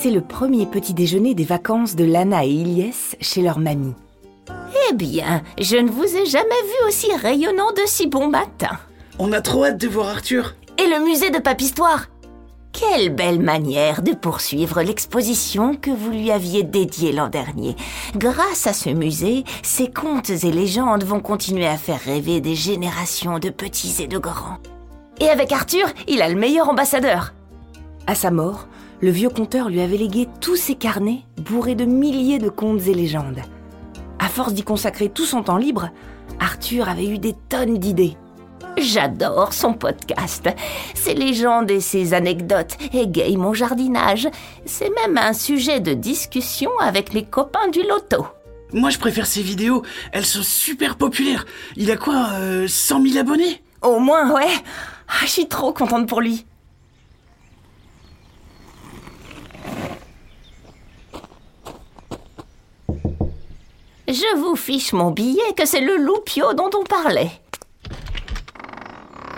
C'est le premier petit déjeuner des vacances de Lana et Ilyes chez leur mamie. Eh bien, je ne vous ai jamais vu aussi rayonnant de si bon matin. On a trop hâte de voir Arthur. Et le musée de Papistoire Quelle belle manière de poursuivre l'exposition que vous lui aviez dédiée l'an dernier. Grâce à ce musée, ses contes et légendes vont continuer à faire rêver des générations de petits et de grands. Et avec Arthur, il a le meilleur ambassadeur. À sa mort, le vieux conteur lui avait légué tous ses carnets bourrés de milliers de contes et légendes. À force d'y consacrer tout son temps libre, Arthur avait eu des tonnes d'idées. J'adore son podcast. Ses légendes et ses anecdotes égayent mon jardinage. C'est même un sujet de discussion avec mes copains du loto. Moi, je préfère ses vidéos. Elles sont super populaires. Il a quoi, euh, 100 000 abonnés? Au moins, ouais. Ah, je suis trop contente pour lui. Je vous fiche mon billet que c'est le loupio dont on parlait.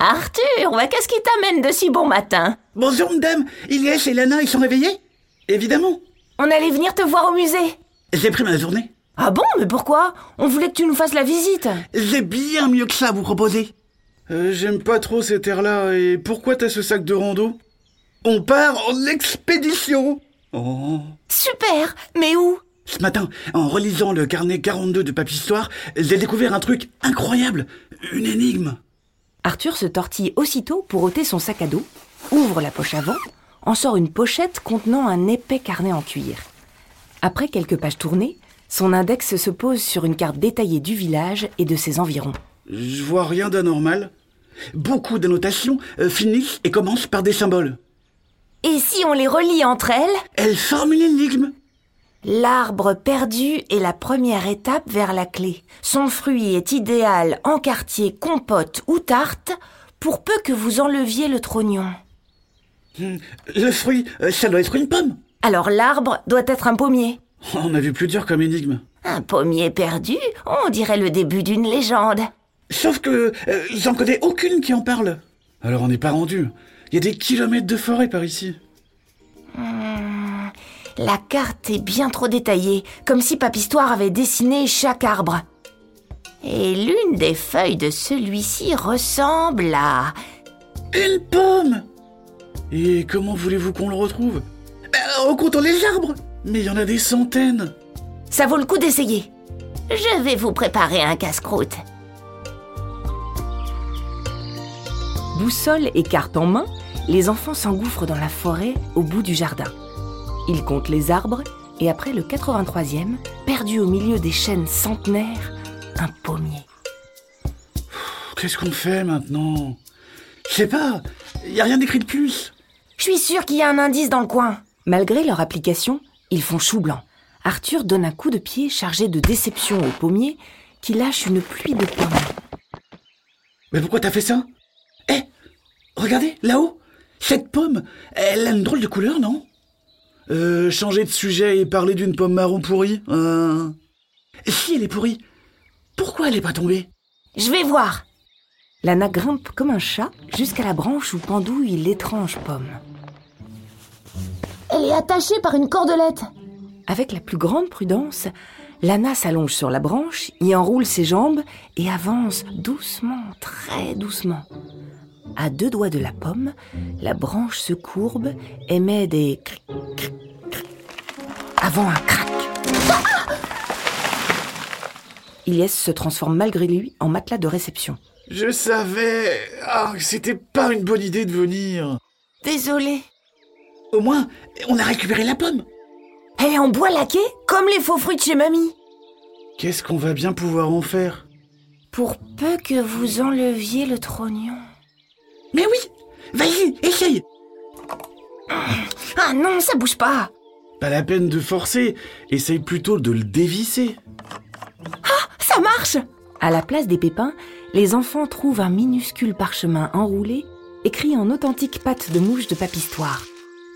Arthur, ouais, qu'est-ce qui t'amène de si bon matin? Bonjour, madame. Ilyes et Lana, ils sont réveillés? Évidemment. On allait venir te voir au musée. J'ai pris ma journée. Ah bon, mais pourquoi? On voulait que tu nous fasses la visite. J'ai bien mieux que ça à vous proposer. Euh, J'aime pas trop cet air-là. Et pourquoi t'as ce sac de rando? On part en expédition. Oh. Super Mais où? Ce matin, en relisant le carnet 42 de Papistoire, j'ai découvert un truc incroyable. Une énigme. Arthur se tortille aussitôt pour ôter son sac à dos, ouvre la poche avant, en sort une pochette contenant un épais carnet en cuir. Après quelques pages tournées, son index se pose sur une carte détaillée du village et de ses environs. Je vois rien d'anormal. Beaucoup d'annotations euh, finissent et commencent par des symboles. Et si on les relie entre elles? Elle forme une énigme. L'arbre perdu est la première étape vers la clé. Son fruit est idéal en quartier, compote ou tarte, pour peu que vous enleviez le trognon. Le fruit, euh, ça doit être une pomme. Alors l'arbre doit être un pommier. On a vu plus dur comme énigme. Un pommier perdu On dirait le début d'une légende. Sauf que euh, j'en connais aucune qui en parle. Alors on n'est pas rendu. Il y a des kilomètres de forêt par ici. La carte est bien trop détaillée, comme si Papistoire avait dessiné chaque arbre. Et l'une des feuilles de celui-ci ressemble à... Une pomme Et comment voulez-vous qu'on le retrouve? Ben, En comptant les arbres Mais il y en a des centaines. Ça vaut le coup d'essayer. Je vais vous préparer un casse-croûte. Boussole et carte en main, les enfants s'engouffrent dans la forêt au bout du jardin. Ils comptent les arbres et après le 83e, perdu au milieu des chênes centenaires, un pommier. Qu'est-ce qu'on fait maintenant? Je sais pas, il y a rien d'écrit de plus. Je suis sûre qu'il y a un indice dans le coin. Malgré leur application, ils font chou blanc. Arthur donne un coup de pied chargé de déception au pommier qui lâche une pluie de pommes. Mais pourquoi t'as fait ça? Eh Regardez, là-haut Cette pomme, elle a une drôle de couleur, non? Euh, changer de sujet et parler d'une pomme marron pourrie euh... Si elle est pourrie, pourquoi elle n'est pas tombée? Je vais voir. Lana grimpe comme un chat jusqu'à la branche où pendouille l'étrange pomme. Elle est attachée par une cordelette. Avec la plus grande prudence, Lana s'allonge sur la branche, y enroule ses jambes et avance doucement, très doucement. À deux doigts de la pomme, la branche se courbe, émet des cric, cric, cric, avant un crac. Ilyes se transforme malgré lui en matelas de réception. Je savais ah, que c'était pas une bonne idée de venir. Désolé. Au moins, on a récupéré la pomme. Elle est en bois laqué, comme les faux fruits de chez mamie. Qu'est-ce qu'on va bien pouvoir en faire? Pour peu que vous enleviez le trognon. Mais oui Vas-y, essaye Ah non, ça bouge pas. Pas la peine de forcer, essaye plutôt de le dévisser. Ça marche À la place des pépins, les enfants trouvent un minuscule parchemin enroulé, écrit en authentique pâte de mouche de papistoire.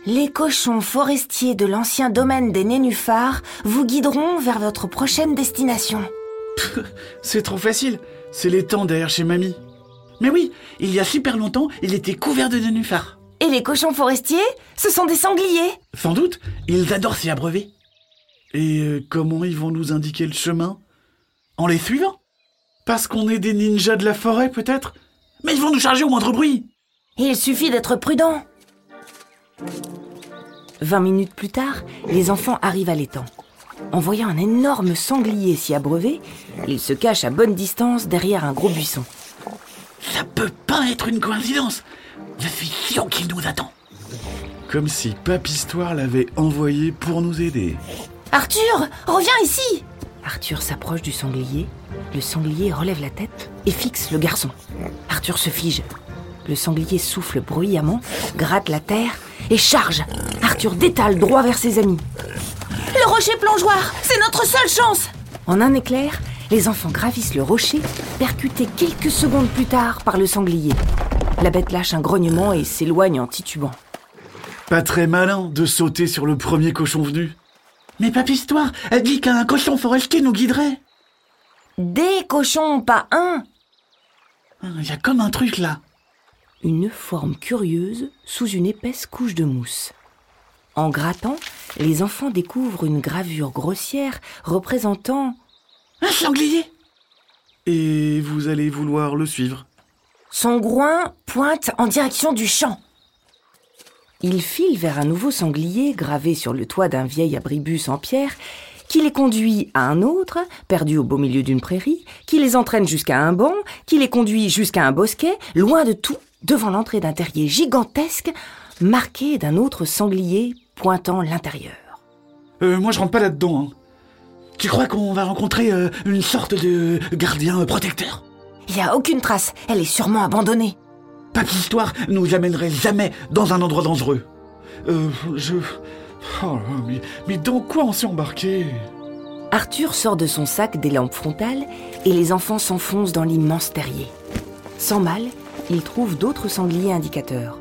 Les cochons forestiers de l'ancien domaine des nénuphars vous guideront vers votre prochaine destination. C'est trop facile, c'est les temps derrière chez mamie. Mais oui, il y a super longtemps, il était couvert de nénuphars. Et les cochons forestiers Ce sont des sangliers Sans doute, ils adorent s'y abreuver. Et euh, comment ils vont nous indiquer le chemin? En les suivant? Parce qu'on est des ninjas de la forêt, peut-être? Mais ils vont nous charger au moindre bruit Il suffit d'être prudent. Vingt minutes plus tard, les enfants arrivent à l'étang. En voyant un énorme sanglier s'y abreuver, ils se cachent à bonne distance derrière un gros buisson. Ça peut pas être une coïncidence Je suis sûr qu'il nous attend. Comme si Papistoire l'avait envoyé pour nous aider. Arthur, reviens ici Arthur s'approche du sanglier. Le sanglier relève la tête et fixe le garçon. Arthur se fige. Le sanglier souffle bruyamment, gratte la terre et charge. Arthur détale droit vers ses amis. Le rocher plongeoir, c'est notre seule chance En un éclair, les enfants gravissent le rocher, percutés quelques secondes plus tard par le sanglier. La bête lâche un grognement et s'éloigne en titubant. Pas très malin de sauter sur le premier cochon venu. Mais Papistoire, elle dit qu'un cochon forestier nous guiderait. Des cochons, pas un Il y a comme un truc là. Une forme curieuse sous une épaisse couche de mousse. En grattant, les enfants découvrent une gravure grossière représentant Un sanglier Et vous allez vouloir le suivre. Son groin pointe en direction du champ. Il file vers un nouveau sanglier gravé sur le toit d'un vieil abribus en pierre qui les conduit à un autre, perdu au beau milieu d'une prairie, qui les entraîne jusqu'à un banc, qui les conduit jusqu'à un bosquet, loin de tout, devant l'entrée d'un terrier gigantesque, marqué d'un autre sanglier pointant l'intérieur. Euh, moi, je rentre pas là-dedans. hein. Tu crois qu'on va rencontrer euh, une sorte de gardien protecteur? Il n'y a aucune trace, elle est sûrement abandonnée. Papistoire nous amènerait jamais dans un endroit dangereux. Euh, je... Oh mais, mais dans quoi on s'est embarqué? Arthur sort de son sac des lampes frontales et les enfants s'enfoncent dans l'immense terrier. Sans mal, ils trouvent d'autres sangliers indicateurs.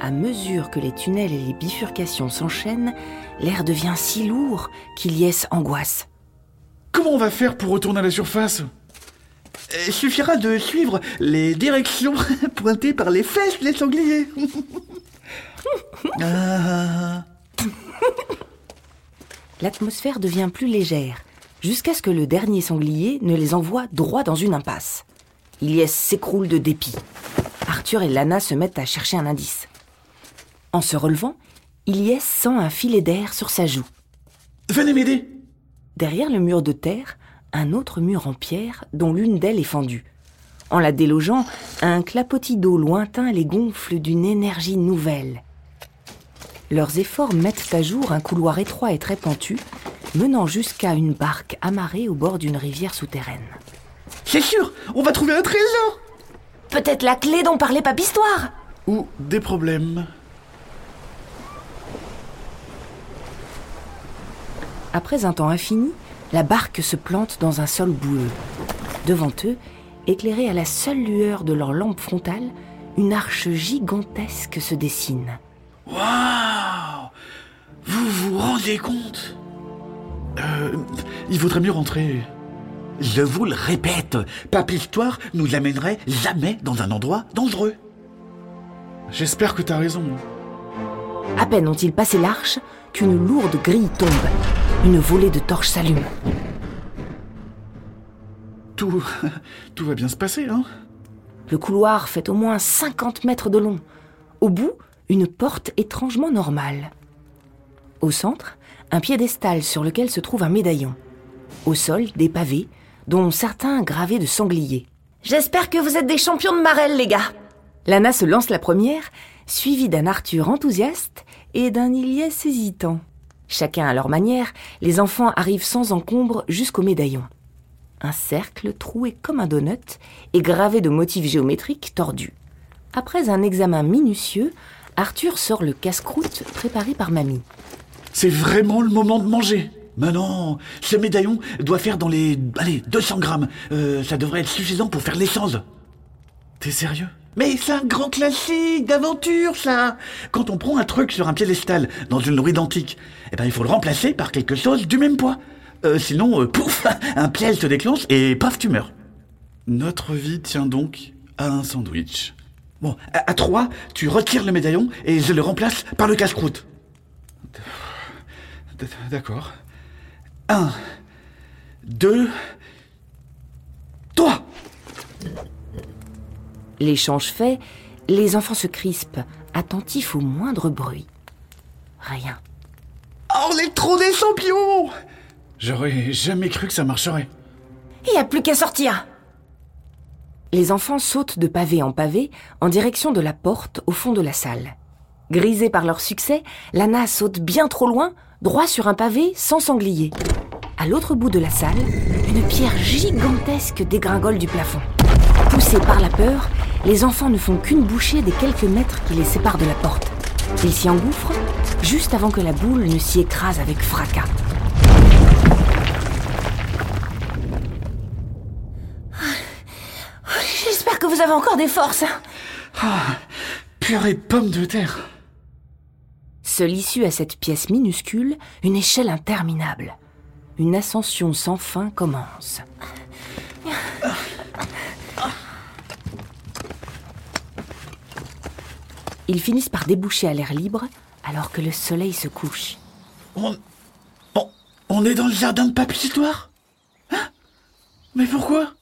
À mesure que les tunnels et les bifurcations s'enchaînent, l'air devient si lourd qu'Iliès angoisse. Comment on va faire pour retourner à la surface? Il suffira de suivre les directions pointées par les fesses des sangliers. Ah, L'atmosphère devient plus légère, jusqu'à ce que le dernier sanglier ne les envoie droit dans une impasse. Iliès s'écroule de dépit. Arthur et Lana se mettent à chercher un indice. En se relevant, Iliès sent un filet d'air sur sa joue. venez m'aider. Derrière le mur de terre, un autre mur en pierre dont l'une d'elles est fendue. En la délogeant, un clapotis d'eau lointain les gonfle d'une énergie nouvelle. Leurs efforts mettent à jour un couloir étroit et très pentu, menant jusqu'à une barque amarrée au bord d'une rivière souterraine. C'est sûr, on va trouver un trésor. Peut-être la clé dont parlait Papistoire Ou des problèmes Après un temps infini, la barque se plante dans un sol boueux. Devant eux, éclairée à la seule lueur de leur lampe frontale, une arche gigantesque se dessine. Waouh Vous vous rendez compte? Euh, il vaudrait mieux rentrer. Je vous le répète, Papistoire nous amènerait jamais dans un endroit dangereux. J'espère que t'as raison. À peine ont-ils passé l'arche qu'une lourde grille tombe. Une volée de torches s'allume. Tout, tout va bien se passer, hein? Le couloir fait au moins 50 mètres de long. Au bout, une porte étrangement normale. Au centre, un piédestal sur lequel se trouve un médaillon. Au sol, des pavés, dont certains gravés de sangliers. J'espère que vous êtes des champions de marelle, les gars. Lana se lance la première, suivie d'un Arthur enthousiaste et d'un Iliès hésitant. Chacun à leur manière, les enfants arrivent sans encombre jusqu'au médaillon. Un cercle troué comme un donut et gravé de motifs géométriques tordus. Après un examen minutieux, Arthur sort le casse-croûte préparé par mamie. C'est vraiment le moment de manger. Mais non, ce médaillon doit faire dans les... Allez, 200 grammes. Euh, ça devrait être suffisant pour faire l'essence. T'es sérieux? Mais c'est un grand classique d'aventure, ça Quand on prend un truc sur un piédestal dans une rue d'antique, eh ben, il faut le remplacer par quelque chose du même poids. Euh, sinon, euh, pouf, un piège se déclenche et paf, tu meurs. Notre vie tient donc à un sandwich. Bon, à, à trois, tu retires le médaillon et je le remplace par le casse-croûte. D'accord. Un, deux, trois. L'échange fait, les enfants se crispent, attentifs au moindre bruit. Rien. Oh, les trous des champions J'aurais jamais cru que ça marcherait. Il n'y a plus qu'à sortir. Les enfants sautent de pavé en pavé en direction de la porte au fond de la salle. Grisée par leur succès, Lana saute bien trop loin, droit sur un pavé sans sanglier. À l'autre bout de la salle, une pierre gigantesque dégringole du plafond. Poussés par la peur, les enfants ne font qu'une bouchée des quelques mètres qui les séparent de la porte. Ils s'y engouffrent juste avant que la boule ne s'y écrase avec fracas. J'espère que vous avez encore des forces. Purée de pommes de terre. Seule issue à cette pièce minuscule, une échelle interminable. Une ascension sans fin commence. Ils finissent par déboucher à l'air libre alors que le soleil se couche. On, on, on est dans le jardin de Papy Histoire? Hein? Mais pourquoi?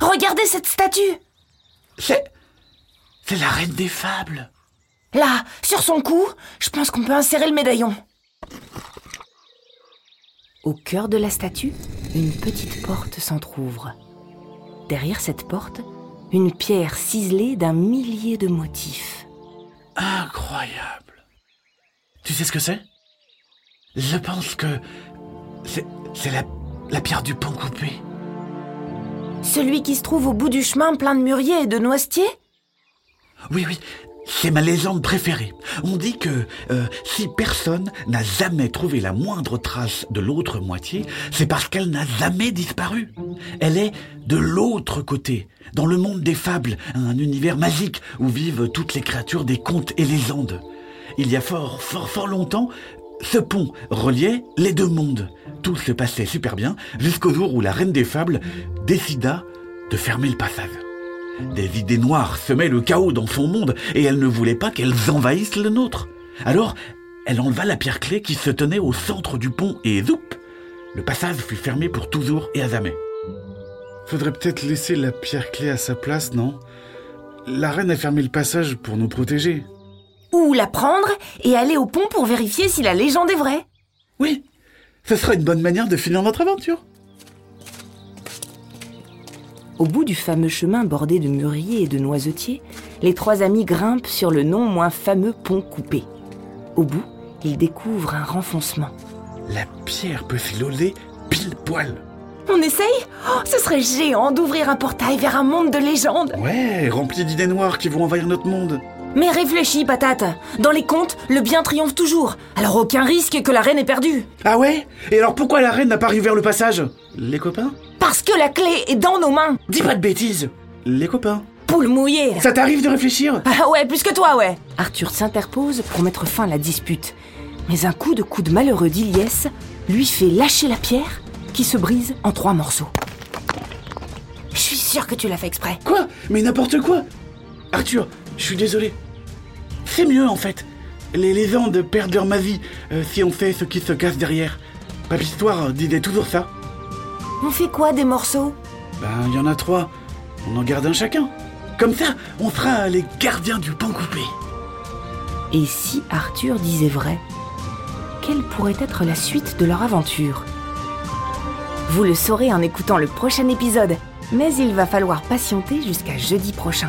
Regardez cette statue. C'est... C'est la reine des fables. Là, sur son cou, je pense qu'on peut insérer le médaillon. Au cœur de la statue, une petite porte s'entr'ouvre. Derrière cette porte, une pierre ciselée d'un millier de motifs. Incroyable. Tu sais ce que c'est? Je pense que... C'est, la pierre du pont coupé. Celui qui se trouve au bout du chemin plein de mûriers et de noisetiers? Oui, oui, c'est ma légende préférée. On dit que euh, si personne n'a jamais trouvé la moindre trace de l'autre moitié, c'est parce qu'elle n'a jamais disparu. Elle est de l'autre côté, dans le monde des fables, un univers magique où vivent toutes les créatures des contes et légendes. Il y a fort, fort, fort longtemps, ce pont reliait les deux mondes. Tout se passait super bien jusqu'au jour où la reine des fables décida de fermer le passage. Des idées noires semaient le chaos dans son monde et elle ne voulait pas qu'elles envahissent le nôtre. Alors, elle enleva la pierre clé qui se tenait au centre du pont et zoup Le passage fut fermé pour toujours et à jamais. Faudrait peut-être laisser la pierre clé à sa place, non? La reine a fermé le passage pour nous protéger. Ou la prendre et aller au pont pour vérifier si la légende est vraie. Oui, ce sera une bonne manière de finir notre aventure. Au bout du fameux chemin bordé de mûriers et de noisetiers, les trois amis grimpent sur le non moins fameux pont coupé. Au bout, ils découvrent un renfoncement. La pierre peut s'y loger pile poil. On essaye? Oh, Ce serait géant d'ouvrir un portail vers un monde de légendes. Ouais, rempli d'idées noires qui vont envahir notre monde. Mais réfléchis, patate. Dans les contes, le bien triomphe toujours. Alors aucun risque que la reine ait perdu. Ah ouais? Et alors pourquoi la reine n'a pas réouvert le passage? Les copains? Parce que la clé est dans nos mains. Dis pas de bêtises Les copains Poule mouillée. Ça t'arrive de réfléchir? Ah ouais, plus que toi, ouais. Arthur s'interpose pour mettre fin à la dispute. Mais un coup de coude malheureux d'Iliès lui fait lâcher la pierre qui se brise en trois morceaux. Je suis sûre que tu l'as fait exprès. Quoi? Mais n'importe quoi Arthur, je suis désolé. C'est mieux en fait. Les légendes perdent leur magie euh, si on sait ce qui se cache derrière. Papy Histoire disait toujours ça. On fait quoi des morceaux? Ben, il y en a trois. On en garde un chacun. Comme ça, on sera les gardiens du pont coupé. Et si Arthur disait vrai Quelle pourrait être la suite de leur aventure? Vous le saurez en écoutant le prochain épisode, mais il va falloir patienter jusqu'à jeudi prochain.